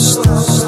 Stop.